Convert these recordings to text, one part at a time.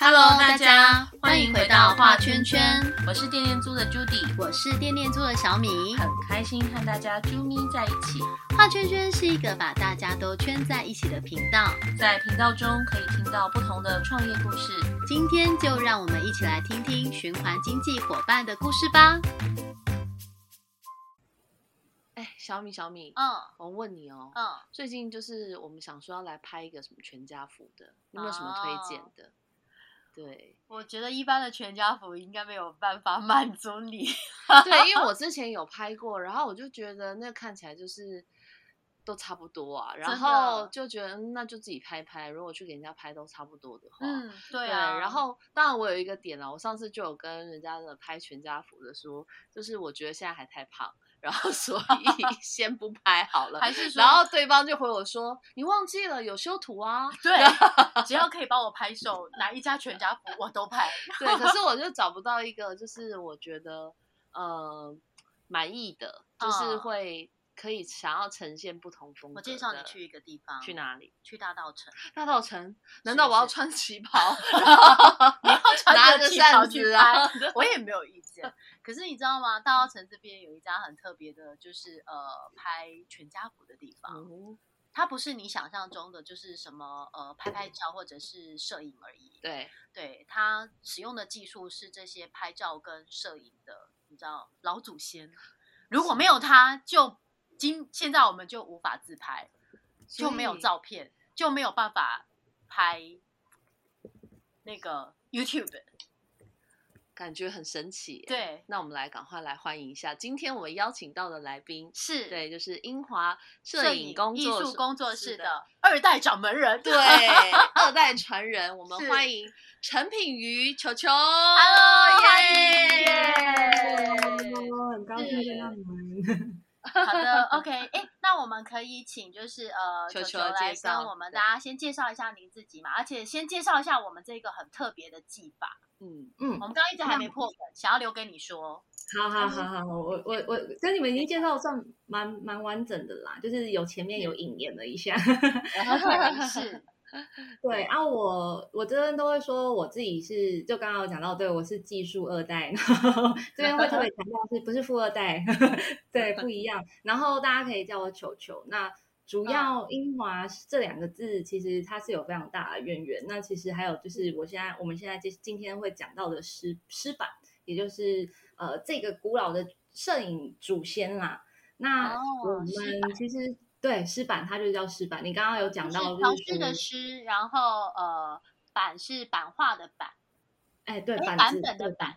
Hello，大家欢迎回到画圈圈，我是电电猪的 Judy，我是电电猪的小米，很开心和大家啾咪在一起。画圈圈是一个把大家都圈在一起的频道，在频道中可以听到不同的创业故事。今天就让我们一起来听听循环经济伙伴的故事吧。哎，小米，小米，嗯我问你哦，嗯，最近就是我们想说要来拍一个什么全家福的，有没有什么推荐的？对我觉得一般的全家福应该没有办法 满足你。对，因为我之前有拍过，然后我就觉得那看起来就是都差不多啊，然后就觉得嗯那就自己拍拍，如果去给人家拍都差不多的话，嗯，对对，啊。然后当然我有一个点了，我上次就有跟人家的拍全家福的说，就是我觉得现在还太胖，然后 所以 先不拍好了。还是说，然后对方就回我说：“你忘记了有修图啊对，只要可以帮我拍手，哪一家全家福我都拍。？”对，可是我就找不到一个，就是我觉得呃满意的，就是嗯会可以想要呈现不同风格。我介绍你去，一个地方，去？哪里？去大道城。大道城？难道我要穿旗袍？你要 穿着拿着旗袍去拍，我也没有意见。可是你知道吗？大道城这边有一家很特别的，就是呃拍全家福的地方。嗯，它不是你想象中的，就是什么呃拍拍照或者是摄影而已。对，对，它使用的技术是这些拍照跟摄影的，你知道老祖先。如果没有它，就今现在我们就无法自拍，就没有照片，就没有办法拍那个 YouTube。感觉很神奇。对，那我们来赶快来欢迎一下今天我们邀请到的来宾，是对，就是英华摄摄影工艺作术工作室的的二代掌门人。对二代传人，我们欢迎陈品瑜球球。Hello，欢耶迎很高兴见到你们。好的，OK，哎，那我们可以请就是呃球球球来跟我们大家先介绍一下您自己嘛，而且先介绍一下我们这个很特别的技法。嗯，嗯我，们刚刚一直还没破梗，想要留给你说。好好好好，我我我跟你们已经介绍算蛮蛮完整的啦，就是有前面有引言了一下。是，对啊，我我这边都会说我自己是，就刚刚有讲到，对我是技术二代，然后 这边会特别强调是不是富二代，对，不一样。然后大家可以叫我球球。那主要英华这两个字，其实它是有非常大的渊源。那其实还有就是，我现在我们现在今今天会讲到的诗诗版，也就是呃这个古老的摄影祖先啦。那哦我诗们其实对湿板，它就叫湿板。你刚刚有讲是到，调诗就是说的诗，然后呃版是版画的版，哎，对，哎版本的对版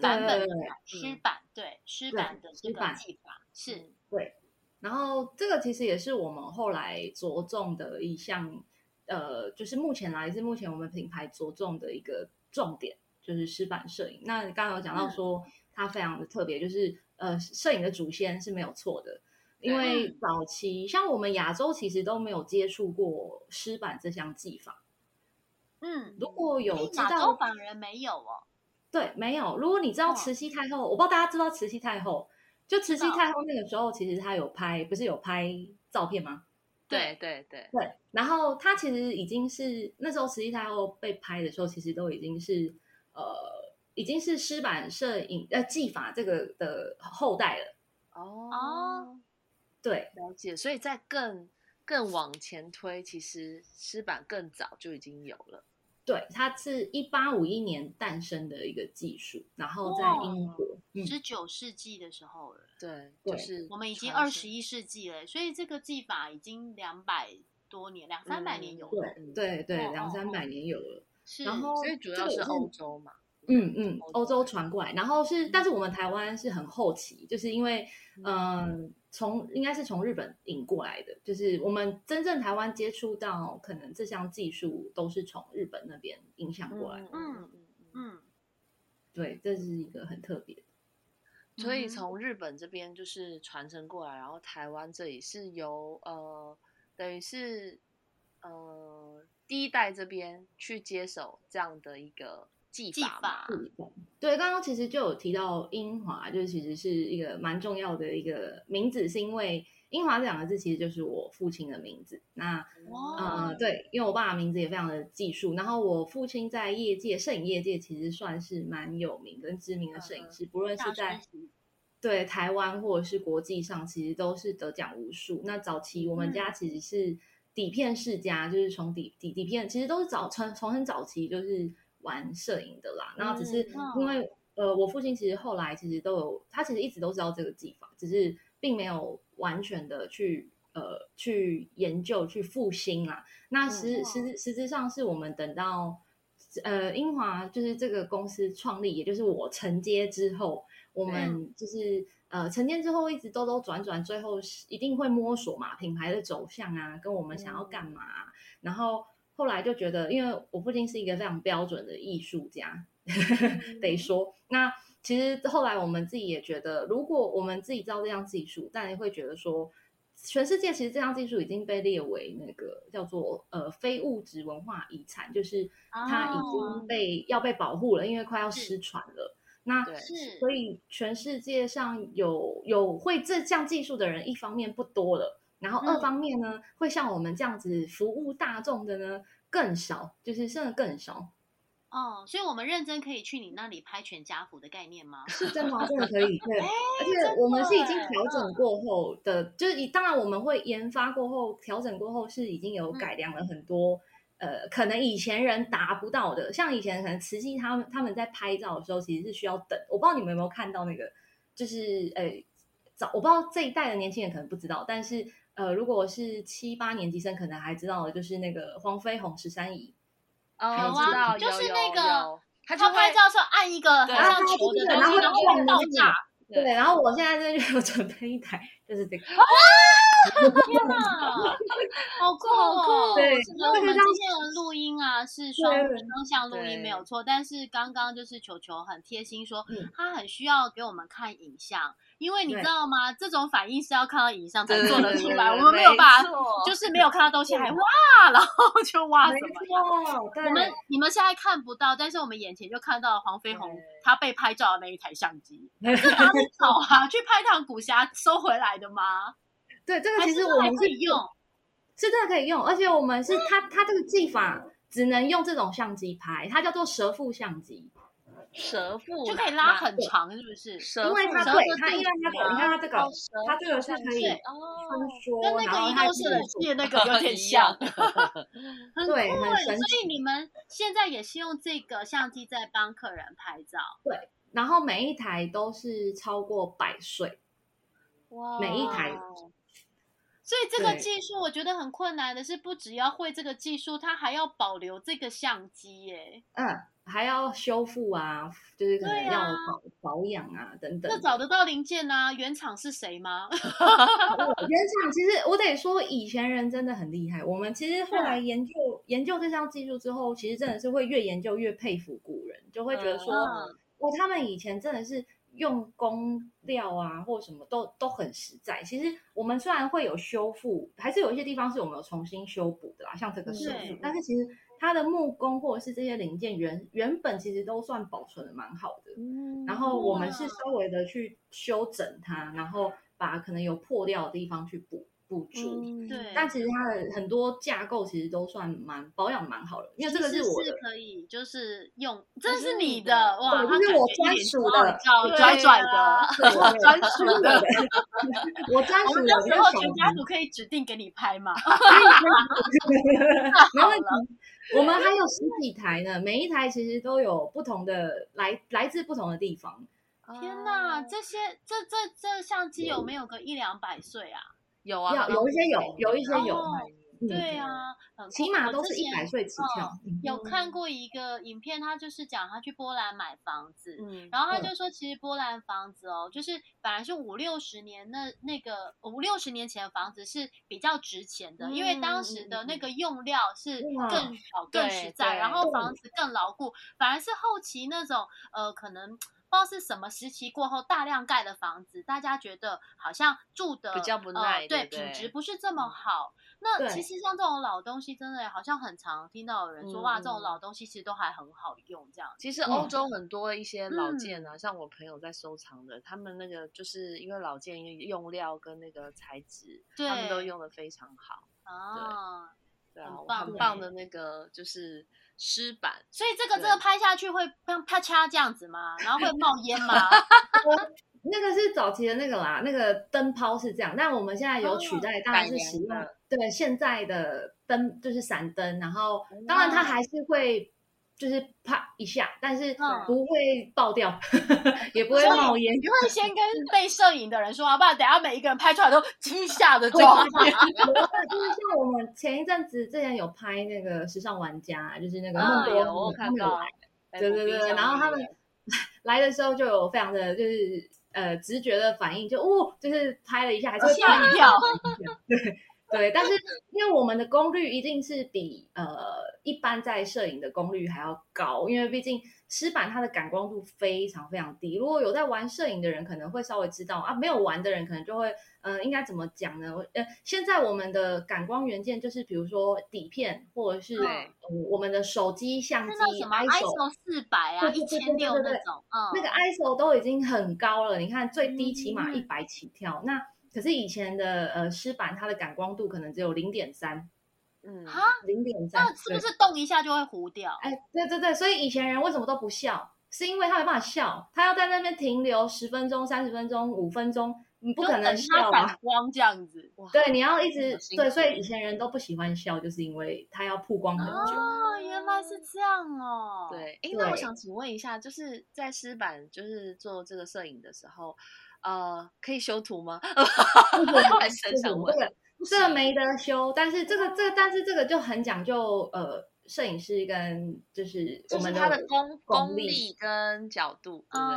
版本的对对对版，诗版对诗对版的这个诗版技法是对。然后这个其实也是我们后来着重的一项，呃，就是目前来自目前我们品牌着重的一个重点，就是湿版摄影。那刚刚有讲到说它非常的特别，就是呃，摄影的祖先是没有错的。因为嗯早期像我们亚洲其实都没有接触过湿版这项技法。嗯，如果有诶知亚洲道反而没有哦。对，没有。如果你知道哦慈禧太后，我不知道大家知道慈禧太后，就慈禧太后那个时候，其实她有拍，不是有拍照片吗？对对对，对。然后她其实已经是那时候慈禧太后被拍的时候，其实都已经是呃，已经是湿版摄影呃技法这个的后代了。哦，对了解。所以在更更往前推，其实诗版更早就已经有了。对，它是一八五一年诞生的一个技术，然后在英国，嗯，十九世纪的时候了，对，是我们已经二十一世纪了，所以这个技法已经两百多年，两三百年有了。对对两三百哦年有了。是，然后所以主要是欧洲嘛。嗯嗯，欧欧洲传过来，然后是，但是我们台湾是很后期，就是因为，嗯、从应该是从日本引过来的，就是我们真正台湾接触到可能这项技术都是从日本那边影响过来的。嗯嗯嗯。嗯，对，这是一个很特别的。所以从日本这边就是传承过来，然后台湾这里是由呃，等于是呃第一代这边去接手这样的一个技技法。对，刚刚其实就有提到英华，就是其实是一个蛮重要的一个名字，是因为英华这两个字其实就是我父亲的名字。那哇呃，对，因为我爸爸名字也非常的技术，然后我父亲在业界摄影业界其实算是蛮有名跟知名的摄影师，不论是在对台湾或者是国际上，其实都是得奖无数。那早期我们家其实是底片世家，就是从底底底片，其实都是早从从很早期就是玩摄影的啦。然后只是因为呃，我父亲其实后来其实都有，他其实一直都知道这个技法，只是并没有完全的去。呃，去研究去复兴啦。那实实实质上是我们等到呃英华就是这个公司创立，也就是我承接之后，我们就是呃承接之后一直兜兜转转，最后一定会摸索嘛品牌的走向啊，跟我们想要干嘛。然后后来就觉得，因为我父亲是一个非常标准的艺术家，得说。那其实后来我们自己也觉得，如果我们自己知道这项技术，但会觉得说。全世界其实这项技术已经被列为那个叫做呃非物质文化遗产，就是它已经被要被保护了，因为快要失传了。那所以全世界上有有会这项技术的人，一方面不多了，然后二方面呢，会像我们这样子服务大众的呢更少，就是真的更少。哦，所以我们认真可以去你那里拍全家福的概念吗？是真的，真的可以。对，而且我们是已经调整过后的，就是当然我们会研发过后调整过后是已经有改良了很多，呃，可能以前人达不到的，像以前可能慈禧他们他们在拍照的时候其实是需要等，我不知道你们有没有看到那个，就是呃早我不知道这一代的年轻人可能不知道，但是呃如果是七八年级生可能还知道的，就是那个黄飞鸿十三姨。哦，知道，就是那个，他拍照时候按一个好像球的东西，然后会爆炸。对，然后我现在就准备一台，就是这个。天哪，好酷哦！对，我们之前的录音啊是双双向录音没有错，但是刚刚就是球球很贴心说，他很需要给我们看影像。因为你知道吗？这种反应是要看到影像才做得出来。我们没有办法，就是没有看到东西还哇，然后就哇什么？我们你们现在看不到，但是我们眼前就看到黄飞鸿他被拍照的那一台相机。是哪里找啊？去拍趟古侠收回来的吗？对，这个其实我们可以用，是真的可以用，而且我们是它它这个技法只能用这种相机拍，它叫做蛇腹相机。蛇腹就可以拉很长，是不是？因为它对它，因为它你看它这个，它这个是可以伸缩，跟那个移动式的界那个有点像，对，很神奇。所以你们现在也是用这个相机在帮客人拍照，对。然后每一台都是超过百岁，哇，每一台。所以这个技术我觉得很困难的是，不只要会这个技术，它还要保留这个相机，耶。嗯。还要修复啊，就是可能要保保养啊等等。那找得到零件啊？原厂是谁吗？原厂其实我得说，以前人真的很厉害。我们其实后来研究研究这项技术之后，其实真的是会越研究越佩服古人，就会觉得说，哦，他们以前真的是用工料啊，或什么都都很实在。其实我们虽然会有修复，还是有一些地方是我们有重新修补的啦，像这个手术，但是其实。它的木工或者是这些零件原原本其实都算保存的蛮好的，然后我们是稍微的去修整它，然后把可能有破掉的地方去补。补助，对，但其实它的很多架构其实都算蛮保养蛮好的，因为这个是我的，可以就是用，这是你的哇，这是我专属的，拽拽的，我专属的，我专属的，到时候全家族可以指定给你拍嘛，没问题。我们还有十几台呢，每一台其实都有不同的来来自不同的地方。天哪，这些这这这相机有没有个一两百岁啊？有啊，有一些有，有一些有，对啊，起码都是一百岁起跳。有看过一个影片，他就是讲他去波兰买房子，然后他就说，其实波兰房子哦，就是本来是五六十年那那个五六十年前的房子是比较值钱的，因为当时的那个用料是更好、更实在，然后房子更牢固，反而是后期那种呃可能。不知道是什么时期过后大量盖的房子，大家觉得好像住的比较不耐，对品质不是这么好。那其实像这种老东西，真的好像很常听到有人说哇，这种老东西其实都还很好用。这样，其实欧洲很多一些老件啊，像我朋友在收藏的，他们那个就是因为老件用料跟那个材质，他们都用的非常好啊。对啊，很棒的那个就是湿板。所以这个这个拍下去会像啪嚓这样子吗？然后会冒烟吗？那个是早期的那个啦，那个灯泡是这样，但我们现在有取代，当然是使用对现在的灯就是闪灯，然后当然它还是会就是啪一下，但是不会爆掉，也不会冒烟。你会先跟被摄影的人说，好不好？等下每一个人拍出来都惊吓的状态。就是像我们前一阵子之前有拍那个时尚玩家，就是那个孟多他们来，对对对，然后他们 来的时候就有非常的就是。呃，直觉的反应就哦，就是拍了一下，还是吓一跳。对对，但是因为我们的功率一定是比呃一般在摄影的功率还要高，因为毕竟。湿板它的感光度非常非常低，如果有在玩摄影的人可能会稍微知道啊，没有玩的人可能就会，呃，应该怎么讲呢？呃，现在我们的感光元件就是比如说底片或者是我们的手机相机什么，ISO 四百啊，一千六那种，嗯那个 ISO 都已经很高了，你看最低起码一百起跳，那可是以前的呃湿板它的感光度可能只有零点三。嗯，哈，零点三，那是不是动一下就会糊掉？哎，对对对，所以以前人为什么都不笑？是因为他没办法笑，他要在那边停留十分钟、三十分钟、五分钟，你不可能笑啊。光这样子，对，你要一直对，所以以前人都不喜欢笑，就是因为他要曝光很久。哦，原来是这样哦。对，哎，那我想请问一下，就是在湿板就是做这个摄影的时候，呃，可以修图吗？还是很想问。这个没得修，但是这个这个，但是这个就很讲究呃，摄影师跟就是我们他的功功力跟角度，对不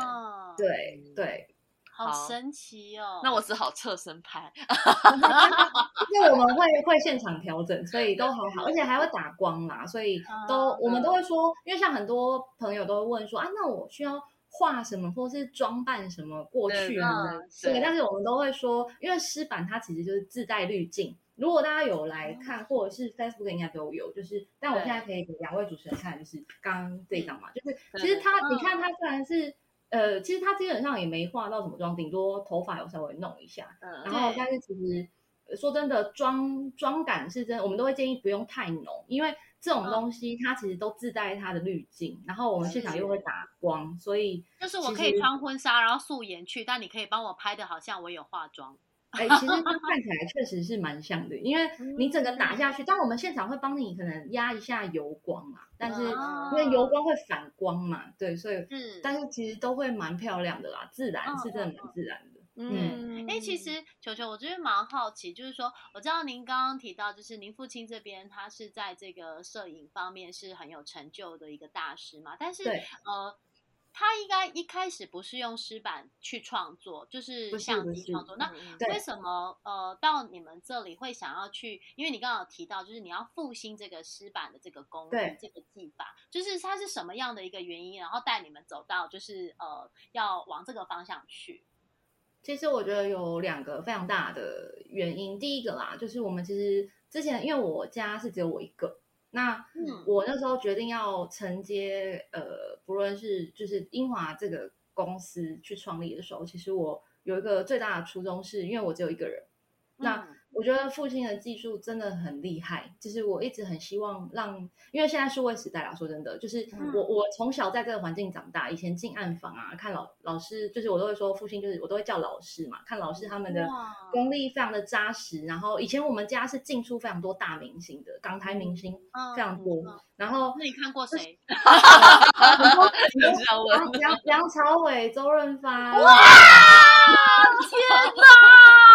对？对对，好神奇哦！那我只好侧身拍，因为我们会会现场调整，所以都很好，而且还会打光嘛，所以都我们都会说，因为像很多朋友都会问说啊，那我需要。画什么，或是装扮什么过去呢？对，但是我们都会说，因为湿版它其实就是自带滤镜。如果大家有来看，或者是 Facebook 应该都有，就是，但我现在可以给两位主持人看，就是刚刚这张嘛，就是其实它，你看它虽然是，呃，其实它基本上也没化到什么妆，顶多头发有稍微弄一下，嗯，然后但是其实说真的，妆妆感是真，我们都会建议不用太浓，因为。这种东西它其实都自带它的滤镜，然后我们现场又会打光，所以就是我可以穿婚纱，然后素颜去，但你可以帮我拍的好像我有化妆。哎，其实它看起来确实是蛮像的，因为你整个打下去，但我们现场会帮你可能压一下油光嘛，但是因为油光会反光嘛，对，所以但是其实都会蛮漂亮的啦，自然是真的蛮自然的。嗯，哎，其实球球，我就是蛮好奇，就是说，我知道您刚刚提到，就是您父亲这边，他是在这个摄影方面是很有成就的一个大师嘛，但是呃，他应该一开始不是用湿板去创作，就是相机创作。那为什么呃，到你们这里会想要去？因为你刚刚有提到，就是你要复兴这个湿板的这个工艺、这个技法，就是它是什么样的一个原因，然后带你们走到就是呃，要往这个方向去。其实我觉得有两个非常大的原因。第一个啦，就是我们其实之前因为我家是只有我一个，那我那时候决定要承接呃，不论是就是英华这个公司去创立的时候，其实我有一个最大的初衷，是因为我只有一个人。那我觉得父亲的技术真的很厉害，就是我一直很希望让，因为现在数位时代啦，说真的，就是我我从小在这个环境长大，以前进暗房啊，看老老师，就是我都会说父亲，就是我都会叫老师嘛，看老师他们的功力非常的扎实，然后以前我们家是进出非常多大明星的，港台明星非常多，然后那你看过谁？梁梁朝伟、周润发，哇，天哪！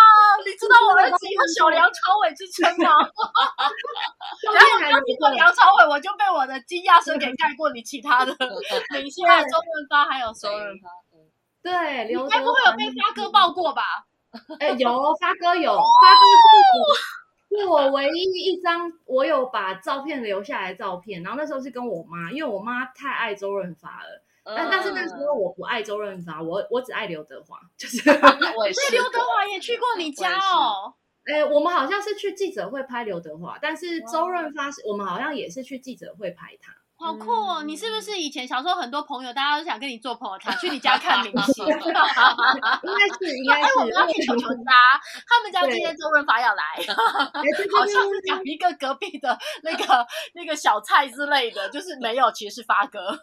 你知道我儿子有小梁朝伟之称吗？然后我听过梁朝伟，我就被我的惊讶声给盖过你其他的 明星，周润发还有周润发。对，你该不会有被发哥抱过吧？哎，有发哥有，发哥是我唯一一张我有把照片留下来照片，然后那时候是跟我妈，因为我妈太爱周润发了。但但是那时候我不爱周润发，我我只爱刘德华，就是 所以刘德华也去过你家哦。哎，我们好像是去记者会拍刘德华，但是周润发是我们好像也是去记者会拍他。好酷哦！你是不是以前小时候很多朋友，大家都想跟你做朋友，他去你家看明星？应该是，应该是。我们要去球球家，他们家今天周润发要来，好像是讲一个隔壁的那个那个小菜之类的，就是没有，其实是发哥。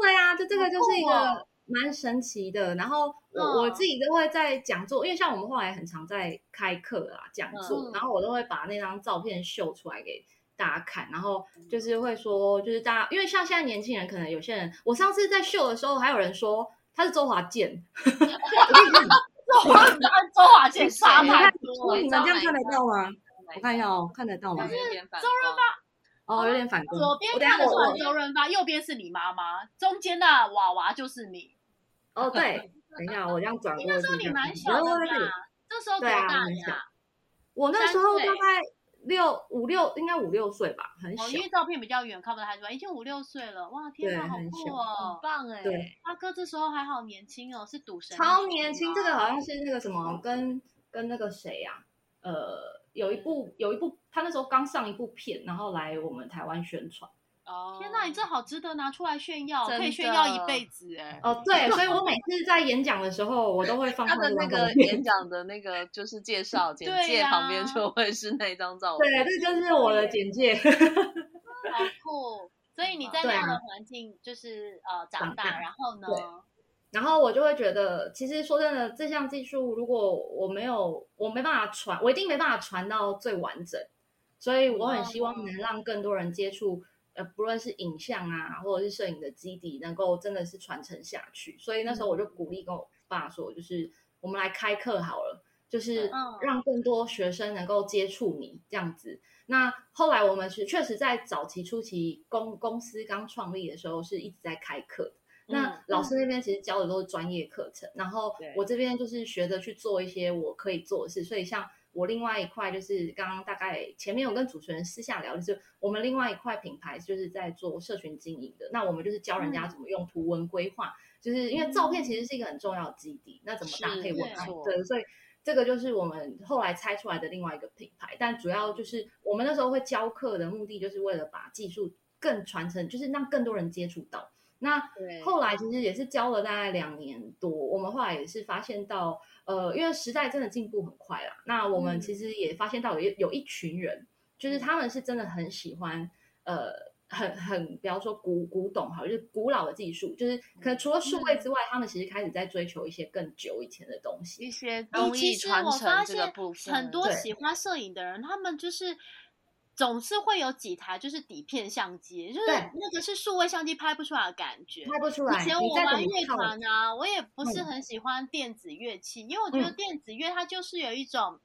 对啊，就这个就是一个蛮神奇的。然后我我自己都会在讲座，因为像我们后来很常在开课啊讲座，然后我都会把那张照片秀出来给。大家看，然后就是会说，就是大家，因为像现在年轻人，可能有些人，我上次在秀的时候，还有人说他是周华健，周华健，周华健傻太多，你们这样看得到吗？我看一下哦，看得到吗？周润发，哦，有点反光。左边看的是周润发，右边是你妈妈，中间的娃娃就是你。哦，对，等一下，我这样转 过去。那时候你蛮小的嘛，这时候多大呀？我那时候大概。六五六应该五六岁吧，很小。因为照片比较远，看不太出来。已经五六岁了，哇，天哪，好酷哦，很棒哎。对，阿哥这时候还好年轻哦，是赌神。超年轻，这个好像是那个什么，跟跟那个谁呀？呃，有一部有一部，他那时候刚上一部片，然后来我们台湾宣传。哦，天哪，你这好值得拿出来炫耀，可以炫耀一辈子哎！哦，对，所以我每次在演讲的时候，我都会放他的那个演讲的那个就是介绍 简介旁边就会是那张照片，对，这就是我的简介，好酷。所以你在那样的环境就是呃长大，然后呢，然后我就会觉得，其实说真的，这项技术如果我没有，我没办法传，我一定没办法传到最完整，所以我很希望能让更多人接触。呃，不论是影像啊，或者是摄影的基底，能够真的是传承下去。所以那时候我就鼓励跟我爸说，就是我们来开课好了，就是让更多学生能够接触你这样子。那后来我们是确实在早期初期公公司刚创立的时候，是一直在开课。那老师那边其实教的都是专业课程，然后我这边就是学着去做一些我可以做的事。所以像。我另外一块就是刚刚大概前面有跟主持人私下聊，就是我们另外一块品牌就是在做社群经营的。那我们就是教人家怎么用图文规划，就是因为照片其实是一个很重要的基底，那怎么搭配文案？对，所以这个就是我们后来拆出来的另外一个品牌。但主要就是我们那时候会教课的目的，就是为了把技术更传承，就是让更多人接触到。那后来其实也是教了大概两年多，我们后来也是发现到。呃，因为时代真的进步很快啦。那我们其实也发现到有有一群人，就是他们是真的很喜欢，呃，很很，比方说古古董哈，就是古老的技术，就是可能除了数位之外，他们其实开始在追求一些更久以前的东西，一些工艺传承这个部分。很多喜欢摄影的人，他们就是。总是会有几台就是底片相机，就是那个是数位相机拍不出来的感觉，拍不出来。以前我玩乐团啊，我也不是很喜欢电子乐器，因为我觉得电子乐它就是有一种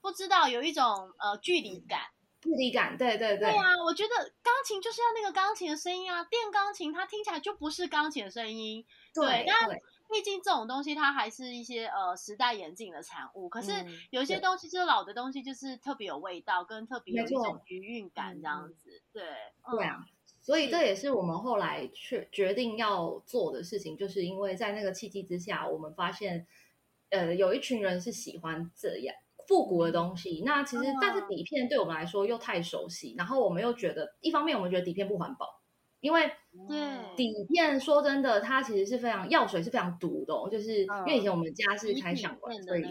不知道有一种呃距离感，距离感，对对对。对啊，我觉得钢琴就是要那个钢琴的声音啊，电钢琴它听起来就不是钢琴的声音，对，但。毕竟这种东西，它还是一些呃时代演进的产物。可是有些东西，就是老的东西，就是特别有味道，跟特别有一种余韵感这样子。对，对啊。所以这也是我们后来确决定要做的事情，就是因为在那个契机之下，我们发现，呃，有一群人是喜欢这样复古的东西。那其实，但是底片对我们来说又太熟悉，然后我们又觉得，一方面我们觉得底片不环保。因为对底片说真的，它其实是非常药水是非常毒的，就是因为以前我们家是开相馆，所以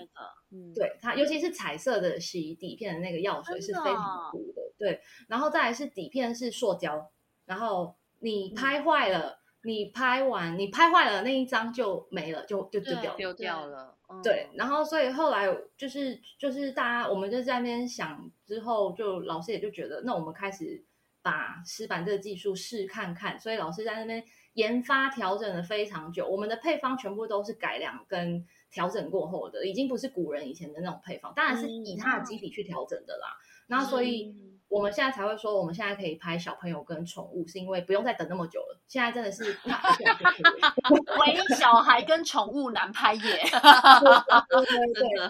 对它尤其是彩色的洗底片的那个药水是非常毒的。对，然后再来是底片是塑胶，然后你拍坏了，你拍完你拍坏了那一张就没了，就就丢掉丢掉了。对，然后所以后来就是就是大家我们就在那边想之后，就老师也就觉得，那我们开始。把石板这个技术试看看，所以老师在那边研发调整了非常久。我们的配方全部都是改良跟调整过后的，已经不是古人以前的那种配方，当然是以它的基底去调整的啦。那所以。我们现在才会说，我们现在可以拍小朋友跟宠物，是因为不用再等那么久了。现在真的是 唯小孩跟宠物难拍耶。对对对。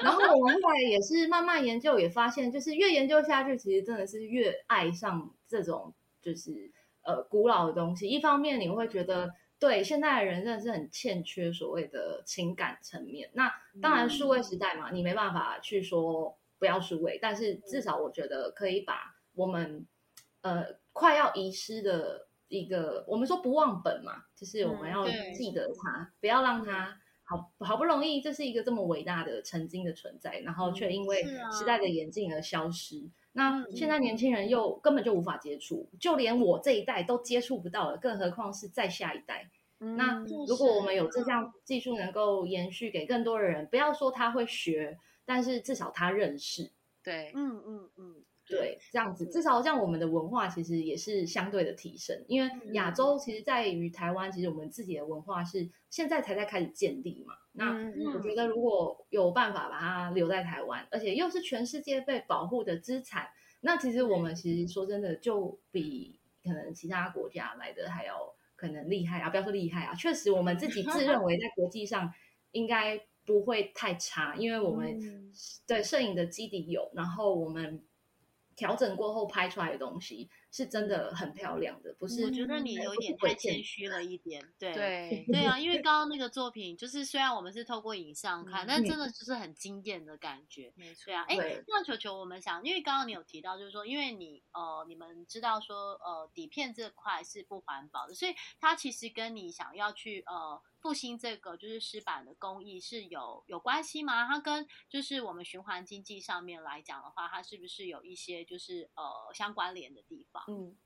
然后我们后来也是慢慢研究，也发现，就是越研究下去，其实真的是越爱上这种就是呃古老的东西。一方面你会觉得，对现在的人真的是很欠缺所谓的情感层面。那当然数位时代嘛，你没办法去说。不要数位，但是至少我觉得可以把我们呃快要遗失的一个，我们说不忘本嘛，就是我们要记得它，不要让它好好不容易，这是一个这么伟大的曾经的存在，然后却因为时代的演进而消失。那现在。年轻人又根本就无法接触，就连我这一代都接触不到了，更何况是再下一代。那如果我们有这项技术能够延续给更多的人，不要说他会学，但是至少他认识。对，嗯嗯嗯。对，这样子至少像，我们的文化其实也是相对的提升。因为亚洲其实在于台湾，其实我们自己的文化是现在才在开始建立嘛。那我觉得如果有办法把它留在台湾，而且又是全世界被保护的资产，那其实我们其实说真的，就比可能其他国家来的还要可能厉害啊！不要说厉害啊，确实我们自己自认为在国际上应该不会太差，因为我们对摄影的基底有，然后我们。调整过后拍出来的东西是真的很漂亮的，不是？我觉得你有一点太谦虚了一点，对对对啊，因为刚刚那个作品，就是虽然我们是透过影像看，但真的就是很惊艳的感觉，没错啊。哎，那球球，我们想，因为刚刚你有提到，就是说，因为你呃，你们知道说，呃，底片这块是不环保的，所以它其实跟你想要去呃。复兴这个就是石板的工艺是有有关系吗？它跟就是我们循环经济上面来讲的话，它是不是有一些就是呃相关联的地方？嗯，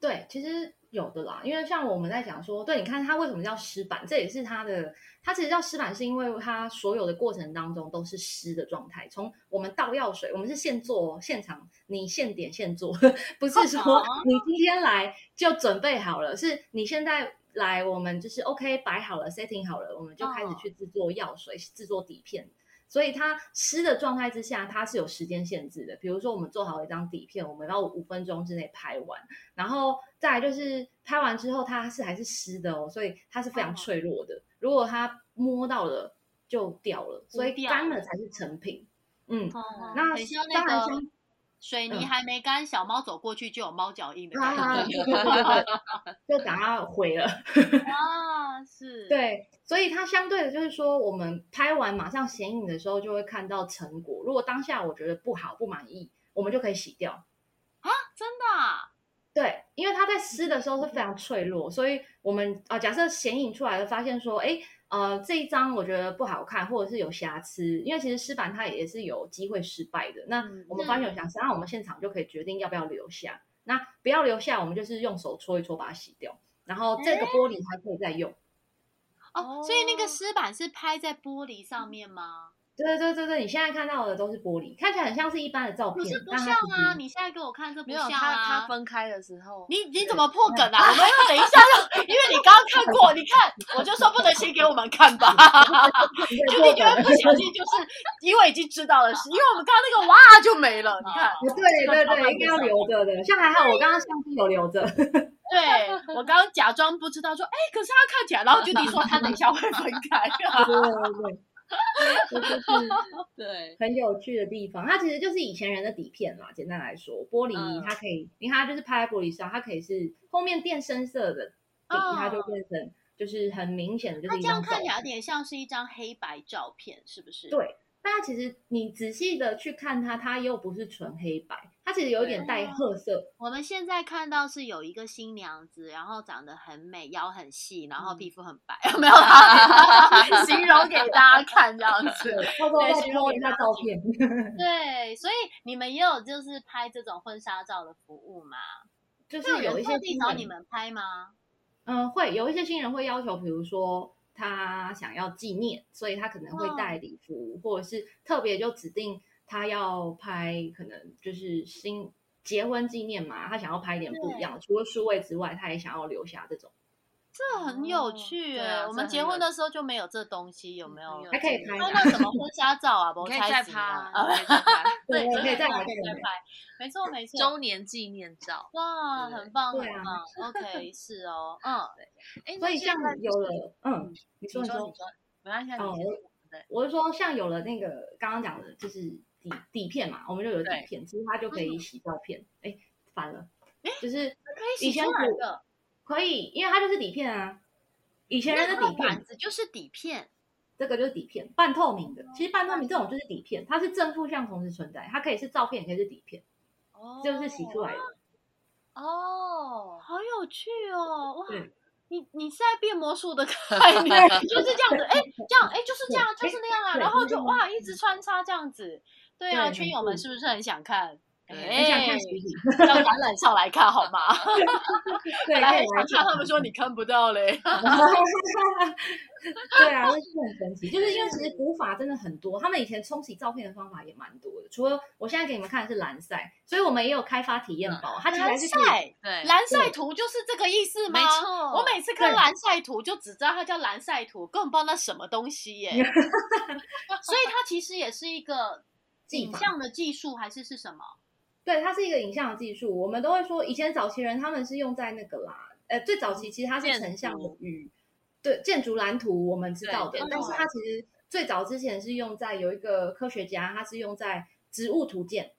对，其实有的啦。因为像我们在讲说，对，你看它为什么叫湿板，这也是它的，它其实叫湿板是因为它所有的过程当中都是湿的状态。从我们倒药水，我们是现做现场，你现点现做，不是说你今天来就准备好了，是你现在。来，我们就是 OK 摆好了，setting 好了，我们就开始去制作药水，制作底片。所以它湿的状态之下，它是有时间限制的。比如说，我们做好一张底片，我们要五分钟之内拍完。然后再来就是拍完之后，它是还是湿的哦，所以它是非常脆弱的。如果它摸到了就掉了，所以干了才是成品。嗯，那当然像。水泥还没干，小猫走过去就有猫脚印的感觉，就等它毁了。啊，是，对，所以它相对的，就是说，我们拍完马上显影的时候，就会看到成果。如果当下我觉得不好、不满意，我们就可以洗掉。啊，真的？对，因为它在湿的时候是非常脆弱，所以我们啊，假设显影出来的发现说，哎。呃，这一张我觉得不好看，或者是有瑕疵，因为其实湿板它也是有机会失败的。那我们发现有瑕疵，那我们现场就可以决定要不要留下。那不要留下，我们就是用手搓一搓把它洗掉，然后这个玻璃还可以再用。哦，所以那个湿板是拍在玻璃上面吗？对对对对，你现在看到的都是玻璃，看起来很像是一般的照片，不是不像啊！你现在给我看这不像啊！它分开的时候，你你怎么破梗啊？我们要等一下，因为你刚刚看过，你看我就说不能先给我们看吧，就你觉得不小心，就是因为已经知道了，是因为我们刚刚那个哇就没了，你看，对对对，应该要留着的，像还好我刚刚相机有留着，对我刚刚假装不知道，说哎，可是他看起来，然后就你说他等一下会分开，对对对。这就是 对很有趣的地方，它其实就是以前人的底片嘛。简单来说，玻璃它可以，你看它就是拍在玻璃上，它可以是后面变深色的底，它就变成就是很明显的，就是这样看起来有点像是一张黑白照片，是不是？对。但其实你仔细的去看它，它又不是纯黑白，它其实有点带褐色。我们现在看到是有一个新娘子，然后长得很美，腰很细，然后皮肤很白，有没有？形容给大家看这样子，对，形容一下照片。对，所以你们也有就是拍这种婚纱照的服务吗？就是有一些地找你们拍吗？嗯，会有一些新人会要求，比如说。他想要纪念，所以他可能会带礼服，或者是特别就指定他要拍，可能就是新结婚纪念嘛，他想要拍一点不一样，除了数位之外，他也想要留下这种。这很有趣哎！我们结婚的时候就没有这东西，有没有？还可以拍那什么婚纱照啊？可以 再拍，对，可以再拍，再拍。没错，没错。周年纪念照，哇，很棒，很棒。OK，是哦，嗯，对。哎，所以像有了，嗯，你说，你说，没关系。哦，我是说，像有了那个刚刚讲的，就是底底片嘛，我们就有底片，其实它就可以洗照片。哎，反了，哎就是可以前的。可以，因为它就是底片啊。以前人的底片子就是底片，这个就是底片，半透明的。其实半透明这种就是底片，它是正负向同时存在，它可以是照片，也可以是底片，哦，就是洗出来的。哦，好有有趣哦！哇，你你是在变魔术的 概念，就是这样子，哎，这样，哎，就是这样，就是那样啊，然后就哇，一直穿插这样子，对啊，圈友们是不是很想看？哎，要橄榄上来看好吗？对，来看他们说你看不到嘞。对啊，那是很神奇，就是因为其实古法真的很多，他们以前冲洗照片的方法也蛮多的。除了我现在给你们看的是蓝晒，所以我们也有开发体验包。它蓝晒，对，蓝晒图就是这个意思吗？没错，我每次看蓝晒图就只知道它叫蓝晒图，根本不知道那什么东西耶。所以它其实也是一个影像的技术，还是是什么？对，它是一个影像的技术。我们都会说，以前早期人他们是用在那个啦，呃，最早期其实它是成像的语，对，建筑蓝图我们知道的，但是它其实最早之前是用在有一个科学家，他是用在植物图鉴。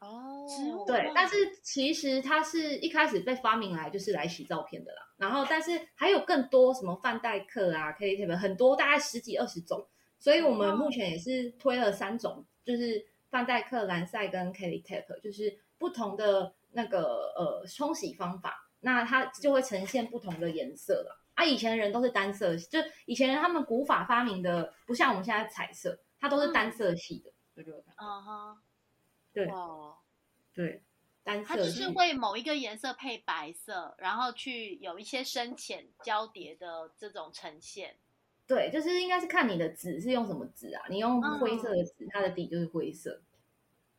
哦，对，但是其实它是一开始被发明来就是来洗照片的啦。然后，但是还有更多什么范代克啊、K T 很多，大概十几二十种。所以我们目前也是推了三种，就是。范戴克、兰赛跟 Kelly Tap 就是不同的那个呃冲洗方法，那它就会呈现不同的颜色了。啊，以前的人都是单色，就以前人他们古法发明的不像我们现在彩色，它都是单色系的。对对对，嗯哼，对，对，单色。它就是为某一个颜色配白色，然后去有一些深浅交叠的这种呈现。对，就是应该是看你的纸是用什么纸啊？你用灰色的纸，它的底就是灰色。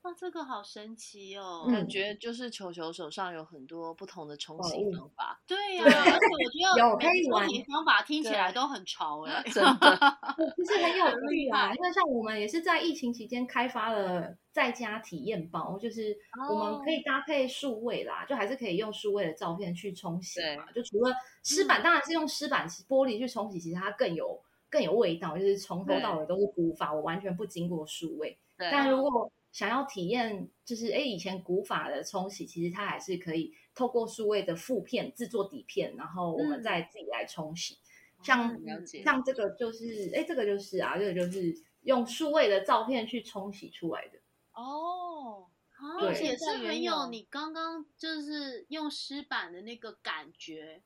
哇，这个好神奇哦！感觉就是球球手上有很多不同的冲洗方法。对呀，而且我觉得每个冲洗方法听起来都很潮哎，真的，就是很有 趣啊。因为像我们也是在疫情期间开发了在家体验包，就是我们可以搭配数位啦，就还是可以用数位的照片去冲洗嘛。就除了湿板，当然是用湿板玻璃去冲洗，其实它更有更有味道，就是从头到尾都是古法，我完全不经过数位。但如果想要体验，就是哎，以前古法的冲洗，其实它还是可以透过数位的负片制作底片，然后我们再自己来冲洗。像像这个就是，哎，这个就是啊，这个就是用数位的照片去冲洗出来的。哦，而且是很有你刚刚就是用湿板的那个感觉。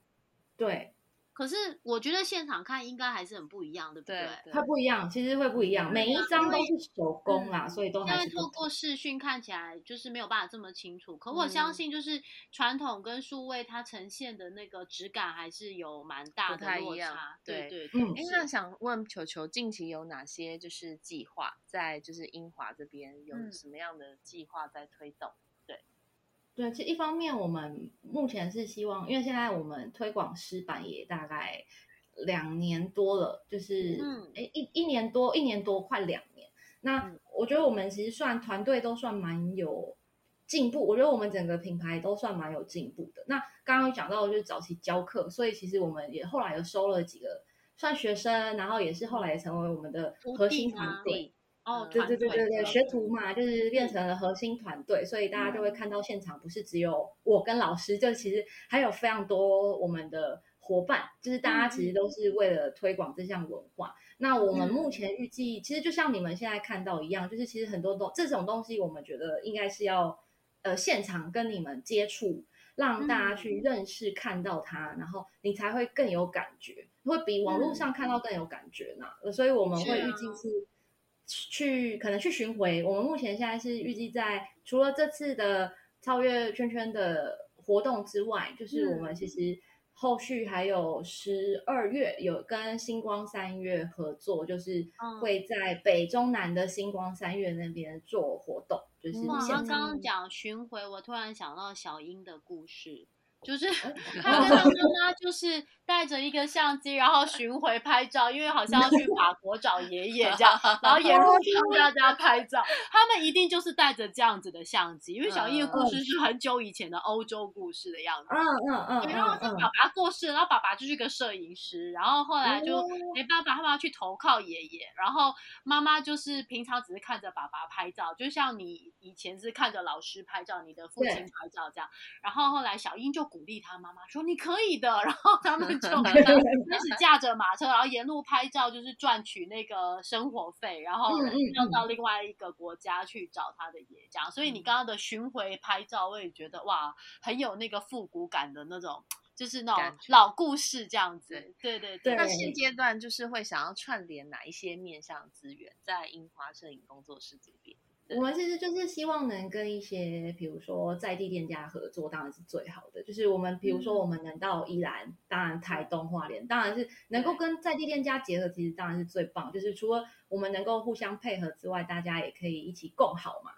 对。可是我觉得现场看应该还是很不一样，对不对？它不一样，其实会不一样。每一张都是手工啦，所以都还是透过视讯看起来就是没有办法这么清楚。可我相信，就是传统跟数位它呈现的那个质感还是有蛮大的落差。对对对。哎，那想问球球，近期有哪些就是计划在就是英华这边有什么样的计划在推动？对，其实一方面我们目前是希望，因为现在我们推广师版也大概两年多了，就是嗯哎一一年多一年多快两年。那我觉得我们其实算团队都算蛮有进步，我觉得我们整个品牌都算蛮有进步的。那刚刚有讲到就是早期教课，所以其实我们也后来又收了几个算学生，然后也是后来也成为我们的核心团队。哦，对对对对对，学徒嘛，就是变成了核心团队，所以大家就会看到现场不是只有我跟老师，就其实还有非常多我们的伙伴，就是大家其实都是为了推广这项文化。那我们目前预计，其实就像你们现在看到一样，就是其实很多东这种东西，我们觉得应该是要呃现场跟你们接触，让大家去认识看到它，然后你才会更有感觉，会比网络上看到更有感觉呢。所以我们会预计是。去可能去巡回，我们目前现在是预计在除了这次的超越圈圈的活动之外，就是我们其实后续还有十二月有跟星光三月合作，就是会在北中南的星光三月那边做活动。就是刚刚讲巡回，我突然想到小英的故事。就是 他跟他妈妈就是带着一个相机，然后巡回拍照，因为好像要去 法国找爷爷这样，然后沿路帮大家拍照。他们一定就是带着这样子的相机，因为小英的故事是很久以前的欧洲故事的样子。嗯嗯嗯。然后爸爸过世，然后爸爸就是个摄影师，然后后来就没办法，他们要去投靠爷爷，然后妈妈就是平常只是看着爸爸拍照，就像你以前是看着老师拍照，你的父亲拍照这样。然后后来小英就。鼓励他妈妈说：“你可以的。”然后他们就 开始驾着马车，然后沿路拍照，就是赚取那个生活费，然后要到另外一个国家去找他的爷这样。所以你刚刚的巡回拍照，我也觉得哇，很有那个复古感的那种。就是那种老故事这样子。对对对。那现阶段就是会想要串联哪一些面向资源在樱花摄影工作室这边？我们其实就是希望能跟一些，比如说在地店家合作，当然是最好的。就是我们，比如说我们能到宜兰，当然台东、花莲，当然是能够跟在地店家结合，其实当然是最棒。就是除了我们能够互相配合之外，大家也可以一起共好嘛，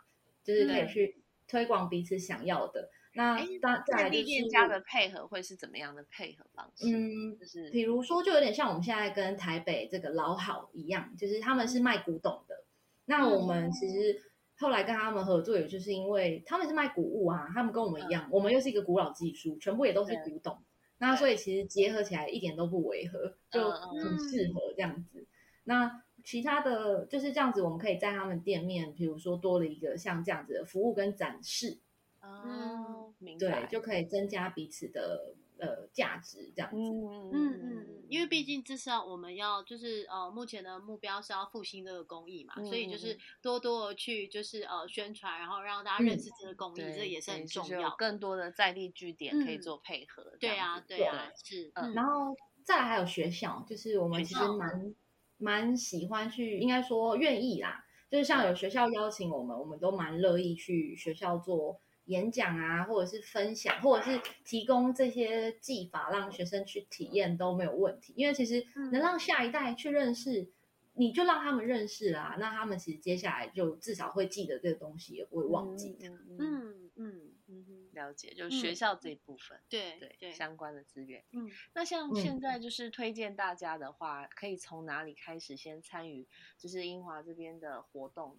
就是可以去推广彼此想要的。那当在地店家的配合会是怎么样的配合方式？嗯，就是比如说，就有点像我们现在跟台北这个老好一样，就是他们是卖古董的，那我们其实。后来跟他们合作，也就是因为他们是卖古物啊，他们跟我们一样，我们又是一个古老技术，全部也都是古董，那所以其实结合起来一点都不违和，就很适合这样子。那其他的就是这样子，我们可以在他们店面，比如说多了一个像这样子的服务跟展示，哦，对，就可以增加彼此的。呃，价值这样子，嗯嗯嗯，因为毕竟至少我们要就是呃，目前的目标是要复兴这个公益嘛，所以就是多多的去就是呃宣传，然后让大家认识这个公益，这也是很重要。更多的在地据点可以做配合，对啊对啊是。然后再来还有学校，就是我们其实蛮蛮喜欢去，应该说愿意啦，就是像有学校邀请我们，我们都蛮乐意去学校做。演讲啊，或者是分享，或者是提供这些技法让学生去体验都没有问题。因为其实能让下一代去认识，你就让他们认识啊，那他们其实接下来就至少会记得这个东西，也不会忘记它。嗯嗯嗯，了解，就是学校这一部分，对对相关的资源。嗯，那像现在就是推荐大家的话，可以从哪里开始先参与？就是英华这边的活动。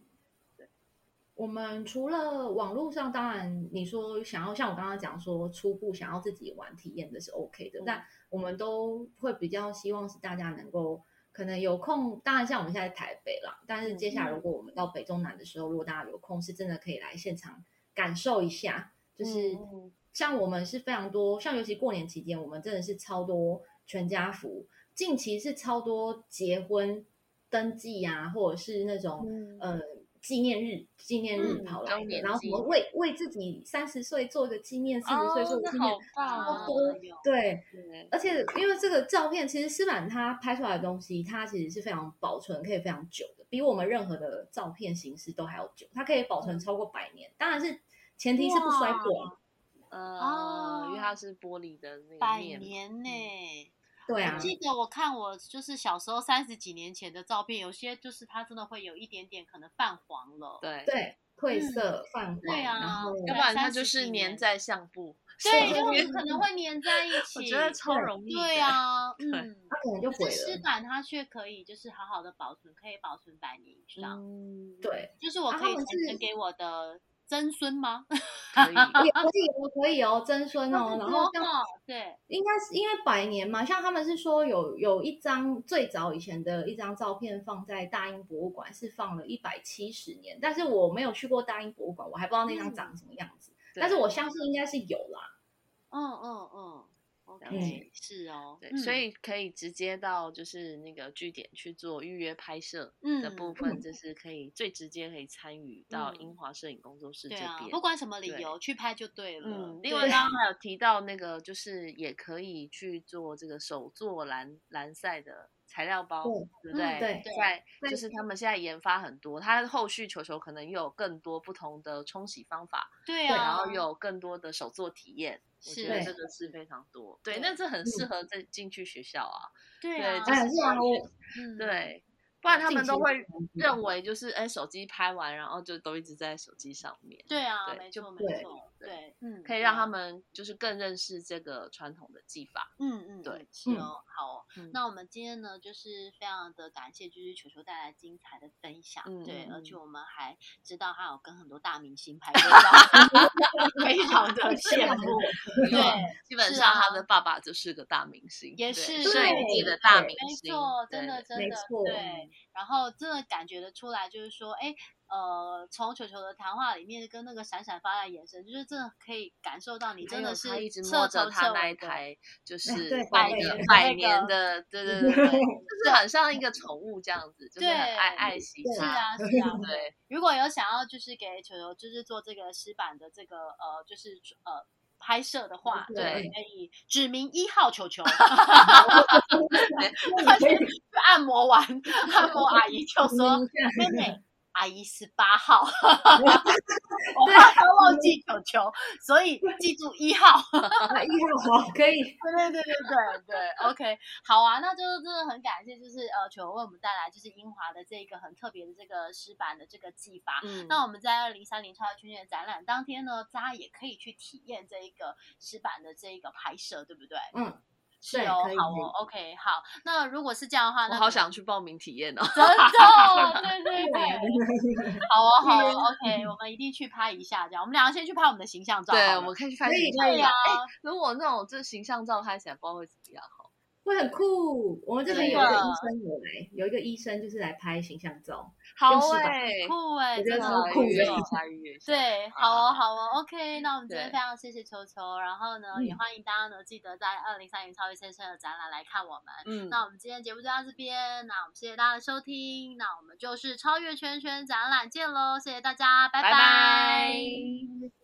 我们除了网络上，当然你说想要像我刚刚讲说初步想要自己玩体验的是 OK 的，但我们都会比较希望是大家能够可能有空，当然像我们现在台北啦，但是接下来如果我们到北中南的时候，如果大家有空，是真的可以来现场感受一下，就是像我们是非常多，像尤其过年期间，我们真的是超多全家福，近期是超多结婚登记呀，或者是那种呃。纪念日，纪念日跑来的，然后什么为为自己三十岁做一个纪念，四十岁做纪念，超多。对，而且因为这个照片，其实诗版他拍出来的东西，它其实是非常保存，可以非常久的，比我们任何的照片形式都还要久。它可以保存超过百年，当然是前提是不摔破。呃，因为它是玻璃的那个百年呢。对啊，记得我看我就是小时候三十几年前的照片，有些就是它真的会有一点点可能泛黄了，对对，褪色泛黄，对啊，要不然它就是粘在相簿，对，就可能会粘在一起，我觉得超容易，对啊，嗯，它可能就毁了。湿版它却可以就是好好的保存，可以保存百年以上，对，就是我可以传承给我的。曾孙吗？可以，可以，哦，可以哦，曾孙哦。然后像对，应该是因为百年嘛，像他们是说有有一张最早以前的一张照片放在大英博物馆，是放了一百七十年。但是我没有去过大英博物馆，我还不知道那张长什么样子。但是我相信应该是有啦。嗯嗯嗯。嗯，是哦，对，所以可以直接到就是那个据点去做预约拍摄的部分，就是可以最直接可以参与到英华摄影工作室这边，不管什么理由去拍就对了。嗯，另外刚刚还有提到那个，就是也可以去做这个手做蓝蓝赛的。材料包，对不对？对，在就是他们现在研发很多，它后续球球可能又有更多不同的冲洗方法，对啊，然后有更多的手作体验，我觉得这个是非常多。对，那这很适合再进去学校啊，对啊，就是对。不然他们都会认为就是哎，手机拍完，然后就都一直在手机上面。对啊，没错没错，对，嗯，可以让他们就是更认识这个传统的技法。嗯嗯，对，是哦，好，那我们今天呢，就是非常的感谢，就是球球带来精彩的分享。对，而且我们还知道他有跟很多大明星拍过照，非常的 羡慕。对，基本上他的爸爸就是个大明星，也是摄影界的大明星。没错，真的真的对。然后真的感觉得出来，就是说，哎，呃，从球球的谈话里面，跟那个闪闪发亮的眼神，就是真的可以感受到你真的是一直摸着他那一台，就是百年百年的，对对对对，就是很像一个宠物这样子，就是很爱爱惜它。是啊 是啊，对。如果有想要就是给球球就是做这个湿版的这个呃，就是呃。拍摄的话，对，可以指明一号球球，按摩完，按摩阿姨就说：“妹妹。”阿姨十八号，我怕他忘记球球，所以记住一号，一号好，可以，对对对对对对，OK，好啊，那就是真的很感谢，就是呃球为我们带来就是英华的这个很特别的这个石板的这个技法。嗯，那我们在二零三零超级圈圈展览当天呢，大家也可以去体验这一个石板的这一个拍摄，对不对？嗯。是哦，好哦，OK，好。那如果是这样的话，我好想去报名体验哦。真的，对 对对。好哦，好哦，OK，我们一定去拍一下，这样。我们两个先去拍我们的形象照。对，我们可以去拍形象照。如果那种这形象照拍起来，不知道会怎么样哈。会很酷。我们这边有一个医生有来，有一个医生就是来拍形象照。好哎，酷哎，真的酷的。对，好哦，好哦，OK。那我们今天非常谢谢球球，然后呢，也欢迎大家呢记得在二零三零超越先生的展览来看我们。嗯，那我们今天节目就到这边，那我们谢谢大家的收听，那我们就是超越圈圈展览见喽，谢谢大家，拜拜。节